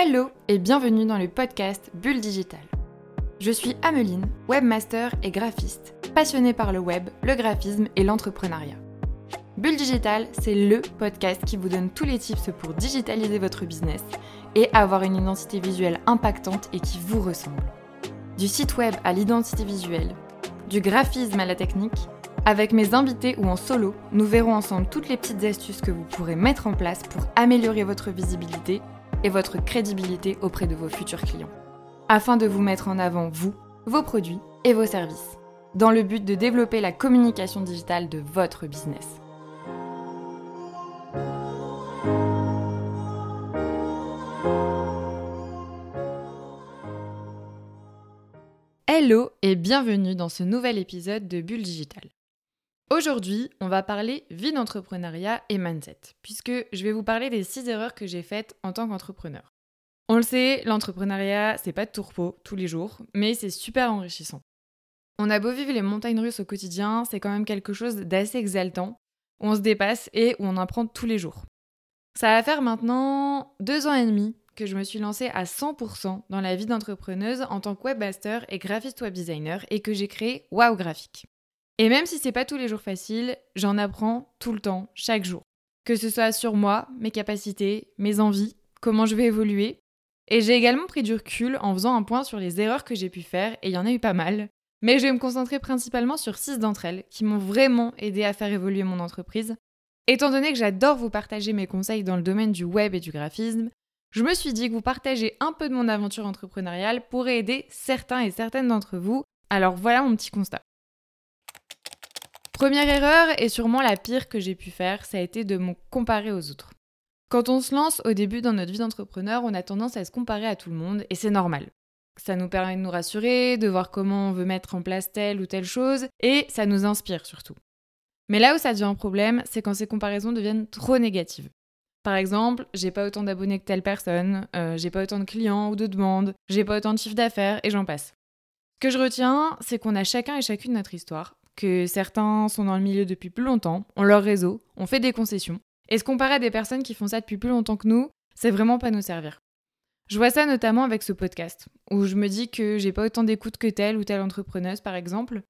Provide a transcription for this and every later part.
Hello et bienvenue dans le podcast Bulle Digital. Je suis Ameline, webmaster et graphiste, passionnée par le web, le graphisme et l'entrepreneuriat. Bulle Digital, c'est le podcast qui vous donne tous les tips pour digitaliser votre business et avoir une identité visuelle impactante et qui vous ressemble. Du site web à l'identité visuelle, du graphisme à la technique, avec mes invités ou en solo, nous verrons ensemble toutes les petites astuces que vous pourrez mettre en place pour améliorer votre visibilité et votre crédibilité auprès de vos futurs clients, afin de vous mettre en avant vous, vos produits et vos services, dans le but de développer la communication digitale de votre business. Hello et bienvenue dans ce nouvel épisode de Bulle Digital. Aujourd'hui, on va parler vie d'entrepreneuriat et mindset, puisque je vais vous parler des 6 erreurs que j'ai faites en tant qu'entrepreneur. On le sait, l'entrepreneuriat, c'est pas de tourpeau tous les jours, mais c'est super enrichissant. On a beau vivre les montagnes russes au quotidien, c'est quand même quelque chose d'assez exaltant, où on se dépasse et où on apprend tous les jours. Ça va faire maintenant deux ans et demi que je me suis lancée à 100% dans la vie d'entrepreneuse en tant que webmaster et graphiste web designer et que j'ai créé Wow Graphique. Et même si c'est pas tous les jours facile, j'en apprends tout le temps, chaque jour. Que ce soit sur moi, mes capacités, mes envies, comment je vais évoluer. Et j'ai également pris du recul en faisant un point sur les erreurs que j'ai pu faire, et il y en a eu pas mal. Mais je vais me concentrer principalement sur six d'entre elles qui m'ont vraiment aidé à faire évoluer mon entreprise. Étant donné que j'adore vous partager mes conseils dans le domaine du web et du graphisme, je me suis dit que vous partagez un peu de mon aventure entrepreneuriale pourrait aider certains et certaines d'entre vous. Alors voilà mon petit constat. Première erreur, et sûrement la pire que j'ai pu faire, ça a été de me comparer aux autres. Quand on se lance au début dans notre vie d'entrepreneur, on a tendance à se comparer à tout le monde, et c'est normal. Ça nous permet de nous rassurer, de voir comment on veut mettre en place telle ou telle chose, et ça nous inspire surtout. Mais là où ça devient un problème, c'est quand ces comparaisons deviennent trop négatives. Par exemple, j'ai pas autant d'abonnés que telle personne, euh, j'ai pas autant de clients ou de demandes, j'ai pas autant de chiffre d'affaires, et j'en passe. Ce que je retiens, c'est qu'on a chacun et chacune notre histoire, que certains sont dans le milieu depuis plus longtemps, ont leur réseau, ont fait des concessions. Et se comparer à des personnes qui font ça depuis plus longtemps que nous, c'est vraiment pas nous servir. Je vois ça notamment avec ce podcast, où je me dis que j'ai pas autant d'écoute que telle ou telle entrepreneuse, par exemple.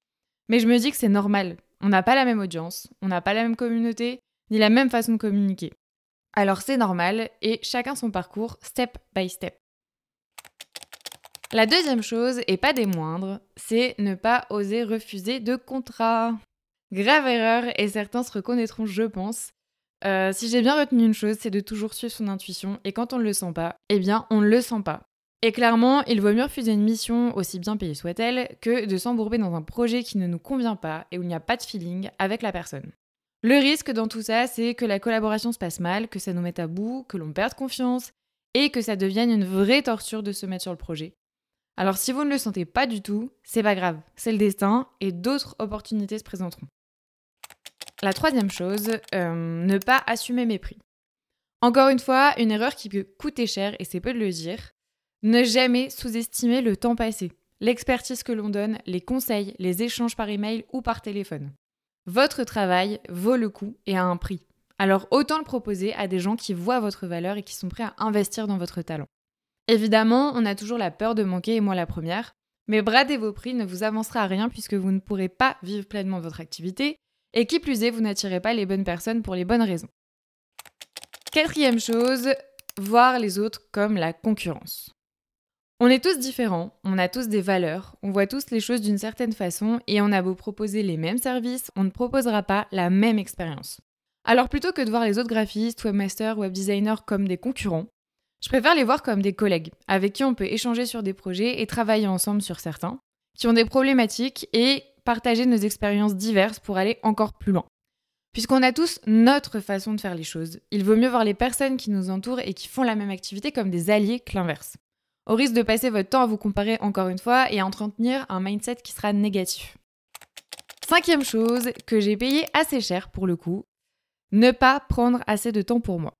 Mais je me dis que c'est normal. On n'a pas la même audience, on n'a pas la même communauté, ni la même façon de communiquer. Alors c'est normal, et chacun son parcours, step by step. La deuxième chose, et pas des moindres, c'est ne pas oser refuser de contrat. Grave erreur, et certains se reconnaîtront, je pense. Euh, si j'ai bien retenu une chose, c'est de toujours suivre son intuition, et quand on ne le sent pas, eh bien, on ne le sent pas. Et clairement, il vaut mieux refuser une mission, aussi bien payée soit-elle, que de s'embourber dans un projet qui ne nous convient pas et où il n'y a pas de feeling avec la personne. Le risque dans tout ça, c'est que la collaboration se passe mal, que ça nous mette à bout, que l'on perde confiance, et que ça devienne une vraie torture de se mettre sur le projet. Alors si vous ne le sentez pas du tout, c'est pas grave, c'est le destin et d'autres opportunités se présenteront. La troisième chose, euh, ne pas assumer mes prix. Encore une fois, une erreur qui peut coûter cher et c'est peu de le dire. Ne jamais sous-estimer le temps passé, l'expertise que l'on donne, les conseils, les échanges par email ou par téléphone. Votre travail vaut le coup et a un prix. Alors autant le proposer à des gens qui voient votre valeur et qui sont prêts à investir dans votre talent. Évidemment, on a toujours la peur de manquer, et moi la première, mais brader vos prix ne vous avancera à rien puisque vous ne pourrez pas vivre pleinement votre activité, et qui plus est, vous n'attirez pas les bonnes personnes pour les bonnes raisons. Quatrième chose, voir les autres comme la concurrence. On est tous différents, on a tous des valeurs, on voit tous les choses d'une certaine façon et on a beau proposer les mêmes services, on ne proposera pas la même expérience. Alors plutôt que de voir les autres graphistes, webmasters, web designers comme des concurrents, je préfère les voir comme des collègues, avec qui on peut échanger sur des projets et travailler ensemble sur certains, qui ont des problématiques et partager nos expériences diverses pour aller encore plus loin. Puisqu'on a tous notre façon de faire les choses, il vaut mieux voir les personnes qui nous entourent et qui font la même activité comme des alliés que l'inverse. Au risque de passer votre temps à vous comparer encore une fois et à entretenir un mindset qui sera négatif. Cinquième chose que j'ai payé assez cher pour le coup, ne pas prendre assez de temps pour moi.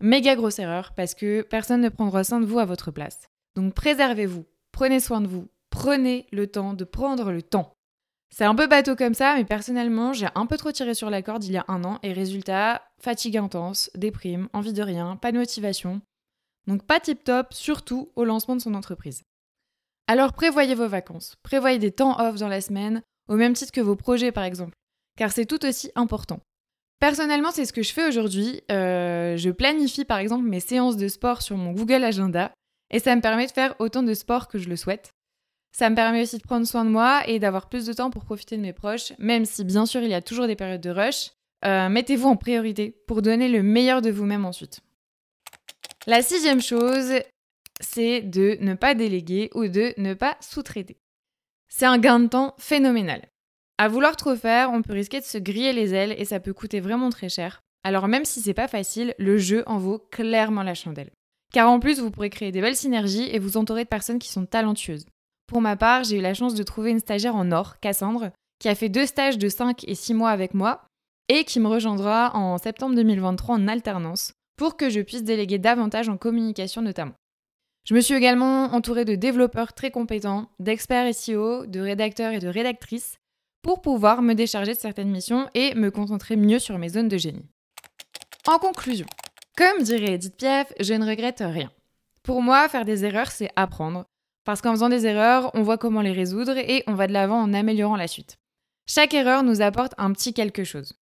Méga grosse erreur parce que personne ne prendra soin de vous à votre place. Donc préservez-vous, prenez soin de vous, prenez le temps de prendre le temps. C'est un peu bateau comme ça, mais personnellement, j'ai un peu trop tiré sur la corde il y a un an et résultat, fatigue intense, déprime, envie de rien, pas de motivation. Donc pas tip top, surtout au lancement de son entreprise. Alors prévoyez vos vacances, prévoyez des temps off dans la semaine, au même titre que vos projets par exemple, car c'est tout aussi important. Personnellement, c'est ce que je fais aujourd'hui. Euh, je planifie par exemple mes séances de sport sur mon Google Agenda et ça me permet de faire autant de sport que je le souhaite. Ça me permet aussi de prendre soin de moi et d'avoir plus de temps pour profiter de mes proches, même si bien sûr il y a toujours des périodes de rush. Euh, mettez-vous en priorité pour donner le meilleur de vous-même ensuite. La sixième chose, c'est de ne pas déléguer ou de ne pas sous-traiter. C'est un gain de temps phénoménal. À vouloir trop faire, on peut risquer de se griller les ailes et ça peut coûter vraiment très cher. Alors même si c'est pas facile, le jeu en vaut clairement la chandelle. Car en plus, vous pourrez créer des belles synergies et vous entourer de personnes qui sont talentueuses. Pour ma part, j'ai eu la chance de trouver une stagiaire en or, Cassandre, qui a fait deux stages de 5 et 6 mois avec moi et qui me rejoindra en septembre 2023 en alternance pour que je puisse déléguer davantage en communication notamment. Je me suis également entourée de développeurs très compétents, d'experts SEO, de rédacteurs et de rédactrices pour pouvoir me décharger de certaines missions et me concentrer mieux sur mes zones de génie. En conclusion, comme dirait Edith Piaf, je ne regrette rien. Pour moi, faire des erreurs, c'est apprendre. Parce qu'en faisant des erreurs, on voit comment les résoudre et on va de l'avant en améliorant la suite. Chaque erreur nous apporte un petit quelque chose.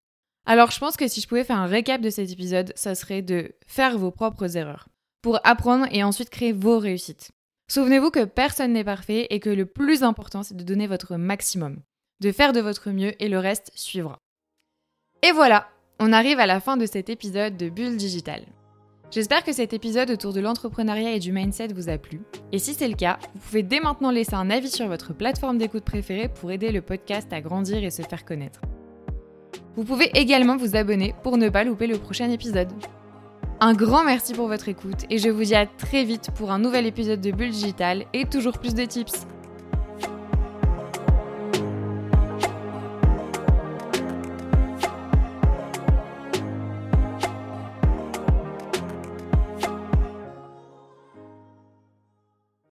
Alors je pense que si je pouvais faire un récap de cet épisode, ça serait de faire vos propres erreurs pour apprendre et ensuite créer vos réussites. Souvenez-vous que personne n'est parfait et que le plus important c'est de donner votre maximum, de faire de votre mieux et le reste suivra. Et voilà, on arrive à la fin de cet épisode de Bulle Digital. J'espère que cet épisode autour de l'entrepreneuriat et du mindset vous a plu. Et si c'est le cas, vous pouvez dès maintenant laisser un avis sur votre plateforme d'écoute préférée pour aider le podcast à grandir et se faire connaître. Vous pouvez également vous abonner pour ne pas louper le prochain épisode. Un grand merci pour votre écoute et je vous dis à très vite pour un nouvel épisode de Bulle Digital et toujours plus de tips.